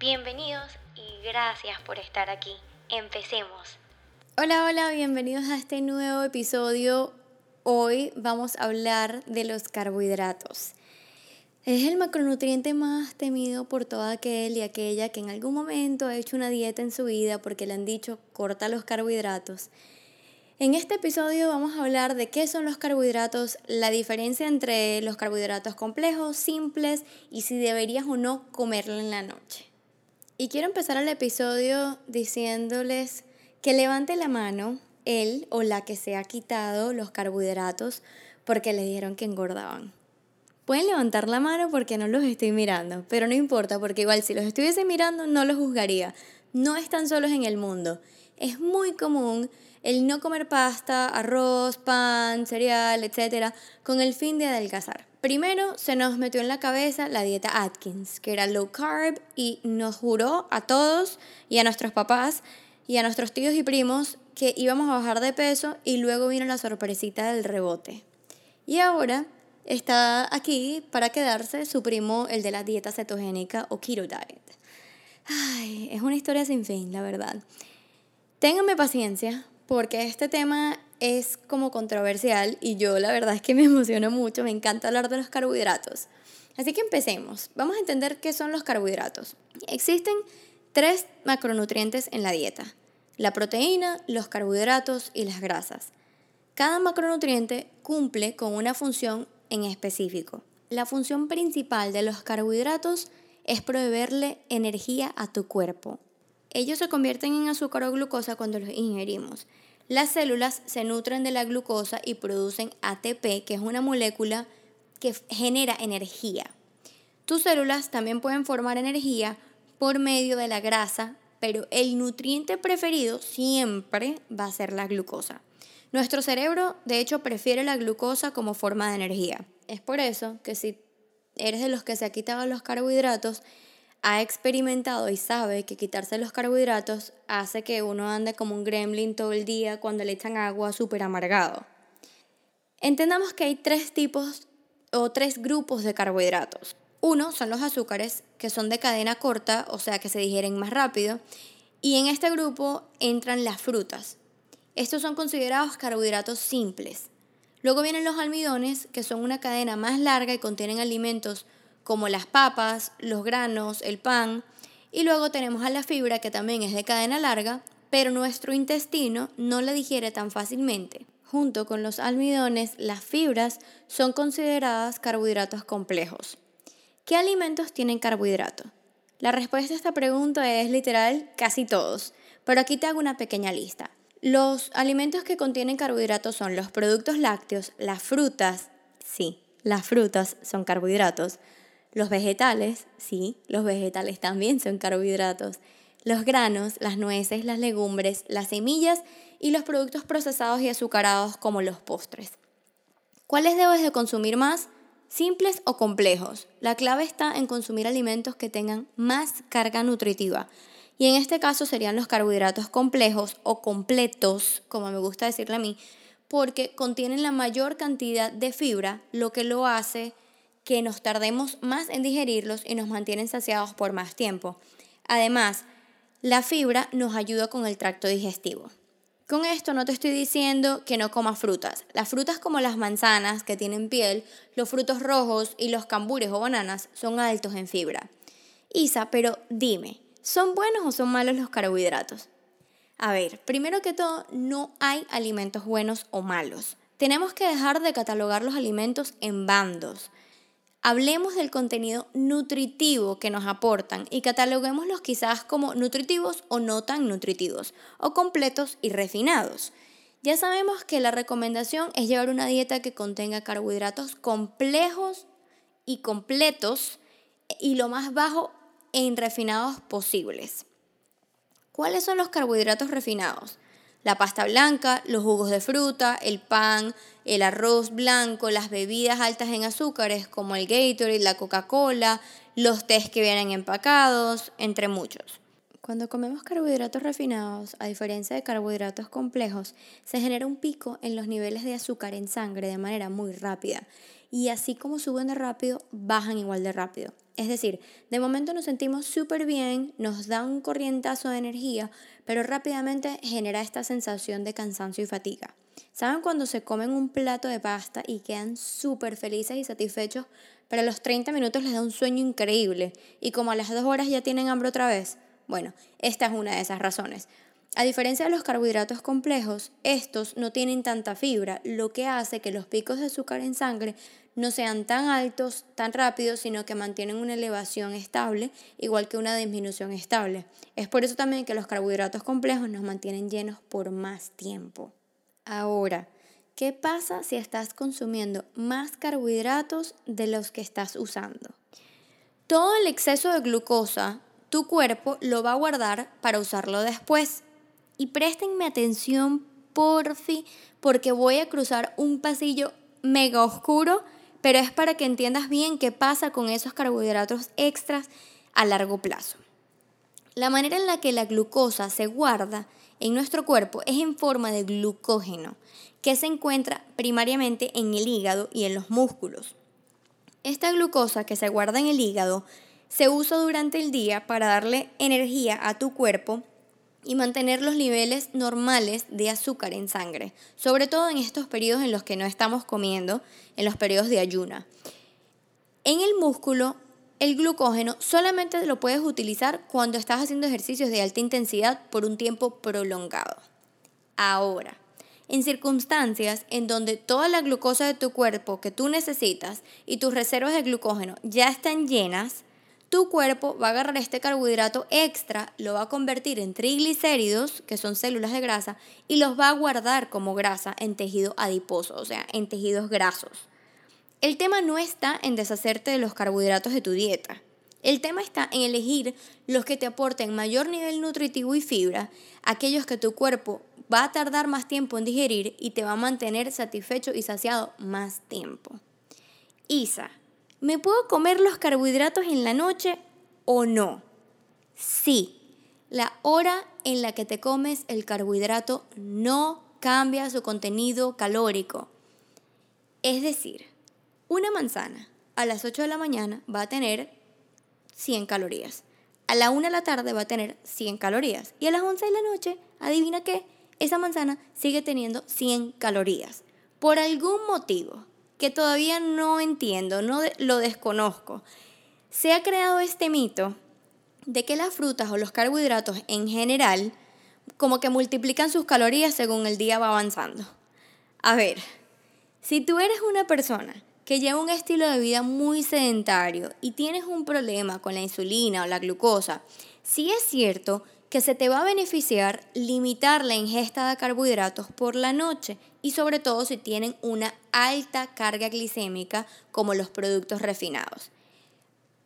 Bienvenidos y gracias por estar aquí. Empecemos. Hola, hola, bienvenidos a este nuevo episodio. Hoy vamos a hablar de los carbohidratos. Es el macronutriente más temido por todo aquel y aquella que en algún momento ha hecho una dieta en su vida porque le han dicho corta los carbohidratos. En este episodio vamos a hablar de qué son los carbohidratos, la diferencia entre los carbohidratos complejos, simples y si deberías o no comerlo en la noche. Y quiero empezar el episodio diciéndoles que levante la mano él o la que se ha quitado los carbohidratos porque le dijeron que engordaban. Pueden levantar la mano porque no los estoy mirando, pero no importa porque igual si los estuviese mirando no los juzgaría. No están solos en el mundo. Es muy común el no comer pasta, arroz, pan, cereal, etc., con el fin de adelgazar. Primero se nos metió en la cabeza la dieta Atkins, que era low carb y nos juró a todos y a nuestros papás y a nuestros tíos y primos que íbamos a bajar de peso y luego vino la sorpresita del rebote. Y ahora está aquí para quedarse su primo, el de la dieta cetogénica o keto diet. Ay, es una historia sin fin, la verdad. Ténganme paciencia porque este tema es como controversial y yo la verdad es que me emociono mucho, me encanta hablar de los carbohidratos. Así que empecemos. Vamos a entender qué son los carbohidratos. Existen tres macronutrientes en la dieta. La proteína, los carbohidratos y las grasas. Cada macronutriente cumple con una función en específico. La función principal de los carbohidratos es proveerle energía a tu cuerpo. Ellos se convierten en azúcar o glucosa cuando los ingerimos. Las células se nutren de la glucosa y producen ATP, que es una molécula que genera energía. Tus células también pueden formar energía por medio de la grasa, pero el nutriente preferido siempre va a ser la glucosa. Nuestro cerebro, de hecho, prefiere la glucosa como forma de energía. Es por eso que si eres de los que se ha quitado los carbohidratos, ha experimentado y sabe que quitarse los carbohidratos hace que uno ande como un gremlin todo el día cuando le echan agua súper amargado. Entendamos que hay tres tipos o tres grupos de carbohidratos. Uno son los azúcares, que son de cadena corta, o sea que se digieren más rápido. Y en este grupo entran las frutas. Estos son considerados carbohidratos simples. Luego vienen los almidones, que son una cadena más larga y contienen alimentos como las papas, los granos, el pan. Y luego tenemos a la fibra que también es de cadena larga, pero nuestro intestino no la digiere tan fácilmente. Junto con los almidones, las fibras son consideradas carbohidratos complejos. ¿Qué alimentos tienen carbohidratos? La respuesta a esta pregunta es literal casi todos, pero aquí te hago una pequeña lista. Los alimentos que contienen carbohidratos son los productos lácteos, las frutas, sí, las frutas son carbohidratos, los vegetales, sí, los vegetales también son carbohidratos. Los granos, las nueces, las legumbres, las semillas y los productos procesados y azucarados como los postres. ¿Cuáles debes de consumir más? Simples o complejos. La clave está en consumir alimentos que tengan más carga nutritiva. Y en este caso serían los carbohidratos complejos o completos, como me gusta decirle a mí, porque contienen la mayor cantidad de fibra, lo que lo hace que nos tardemos más en digerirlos y nos mantienen saciados por más tiempo. Además, la fibra nos ayuda con el tracto digestivo. Con esto no te estoy diciendo que no comas frutas. Las frutas como las manzanas que tienen piel, los frutos rojos y los cambures o bananas son altos en fibra. Isa, pero dime, ¿son buenos o son malos los carbohidratos? A ver, primero que todo, no hay alimentos buenos o malos. Tenemos que dejar de catalogar los alimentos en bandos. Hablemos del contenido nutritivo que nos aportan y cataloguémoslos quizás como nutritivos o no tan nutritivos, o completos y refinados. Ya sabemos que la recomendación es llevar una dieta que contenga carbohidratos complejos y completos y lo más bajo en refinados posibles. ¿Cuáles son los carbohidratos refinados? La pasta blanca, los jugos de fruta, el pan, el arroz blanco, las bebidas altas en azúcares como el Gatorade, la Coca-Cola, los tés que vienen empacados, entre muchos. Cuando comemos carbohidratos refinados, a diferencia de carbohidratos complejos, se genera un pico en los niveles de azúcar en sangre de manera muy rápida. Y así como suben de rápido, bajan igual de rápido. Es decir, de momento nos sentimos súper bien, nos da un corrientazo de energía, pero rápidamente genera esta sensación de cansancio y fatiga. ¿Saben cuando se comen un plato de pasta y quedan súper felices y satisfechos, pero a los 30 minutos les da un sueño increíble y como a las 2 horas ya tienen hambre otra vez? Bueno, esta es una de esas razones. A diferencia de los carbohidratos complejos, estos no tienen tanta fibra, lo que hace que los picos de azúcar en sangre no sean tan altos, tan rápidos, sino que mantienen una elevación estable, igual que una disminución estable. Es por eso también que los carbohidratos complejos nos mantienen llenos por más tiempo. Ahora, ¿qué pasa si estás consumiendo más carbohidratos de los que estás usando? Todo el exceso de glucosa, tu cuerpo lo va a guardar para usarlo después. Y préstenme atención, porfi, porque voy a cruzar un pasillo mega oscuro pero es para que entiendas bien qué pasa con esos carbohidratos extras a largo plazo. La manera en la que la glucosa se guarda en nuestro cuerpo es en forma de glucógeno, que se encuentra primariamente en el hígado y en los músculos. Esta glucosa que se guarda en el hígado se usa durante el día para darle energía a tu cuerpo y mantener los niveles normales de azúcar en sangre, sobre todo en estos periodos en los que no estamos comiendo, en los periodos de ayuna. En el músculo, el glucógeno solamente lo puedes utilizar cuando estás haciendo ejercicios de alta intensidad por un tiempo prolongado. Ahora, en circunstancias en donde toda la glucosa de tu cuerpo que tú necesitas y tus reservas de glucógeno ya están llenas, tu cuerpo va a agarrar este carbohidrato extra, lo va a convertir en triglicéridos, que son células de grasa, y los va a guardar como grasa en tejido adiposo, o sea, en tejidos grasos. El tema no está en deshacerte de los carbohidratos de tu dieta. El tema está en elegir los que te aporten mayor nivel nutritivo y fibra, aquellos que tu cuerpo va a tardar más tiempo en digerir y te va a mantener satisfecho y saciado más tiempo. Isa, ¿Me puedo comer los carbohidratos en la noche o no? Sí, la hora en la que te comes el carbohidrato no cambia su contenido calórico. Es decir, una manzana a las 8 de la mañana va a tener 100 calorías. A la 1 de la tarde va a tener 100 calorías. Y a las 11 de la noche, adivina qué, esa manzana sigue teniendo 100 calorías. Por algún motivo, que todavía no entiendo, no lo desconozco. Se ha creado este mito de que las frutas o los carbohidratos en general como que multiplican sus calorías según el día va avanzando. A ver, si tú eres una persona que lleva un estilo de vida muy sedentario y tienes un problema con la insulina o la glucosa, sí es cierto que se te va a beneficiar limitar la ingesta de carbohidratos por la noche y sobre todo si tienen una alta carga glicémica como los productos refinados.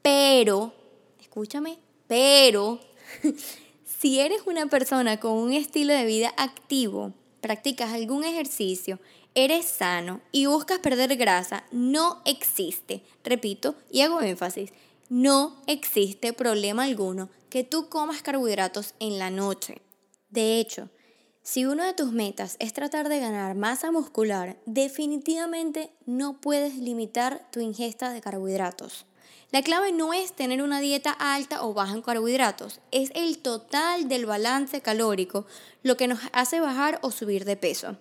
Pero, escúchame, pero si eres una persona con un estilo de vida activo, practicas algún ejercicio, eres sano y buscas perder grasa, no existe, repito y hago énfasis, no existe problema alguno que tú comas carbohidratos en la noche. De hecho, si una de tus metas es tratar de ganar masa muscular, definitivamente no puedes limitar tu ingesta de carbohidratos. La clave no es tener una dieta alta o baja en carbohidratos, es el total del balance calórico lo que nos hace bajar o subir de peso.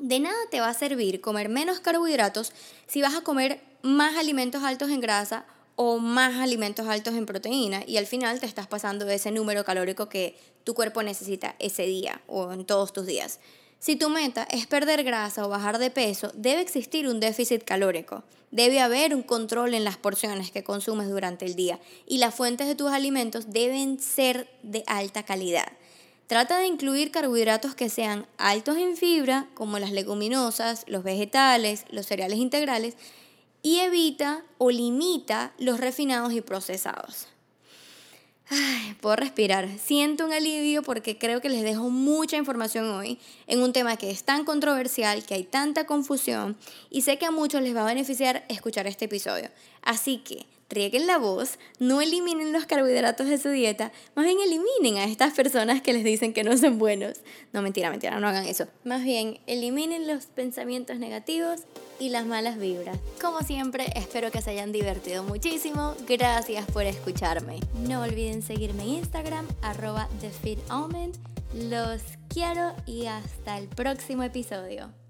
De nada te va a servir comer menos carbohidratos si vas a comer más alimentos altos en grasa o más alimentos altos en proteína y al final te estás pasando ese número calórico que tu cuerpo necesita ese día o en todos tus días. Si tu meta es perder grasa o bajar de peso, debe existir un déficit calórico. Debe haber un control en las porciones que consumes durante el día y las fuentes de tus alimentos deben ser de alta calidad. Trata de incluir carbohidratos que sean altos en fibra, como las leguminosas, los vegetales, los cereales integrales, y evita o limita los refinados y procesados. puedo respirar. Siento un alivio porque creo que les dejo mucha información hoy en un tema que es tan controversial, que hay tanta confusión y sé que a muchos les va a beneficiar escuchar este episodio. Así que rieguen la voz, no eliminen los carbohidratos de su dieta, más bien eliminen a estas personas que les dicen que no son buenos. No, mentira, mentira, no hagan eso. Más bien, eliminen los pensamientos negativos y las malas vibras. Como siempre, espero que se hayan divertido muchísimo. Gracias por escucharme. No olviden seguirme en Instagram, arroba TheFitAlmond. Los quiero y hasta el próximo episodio.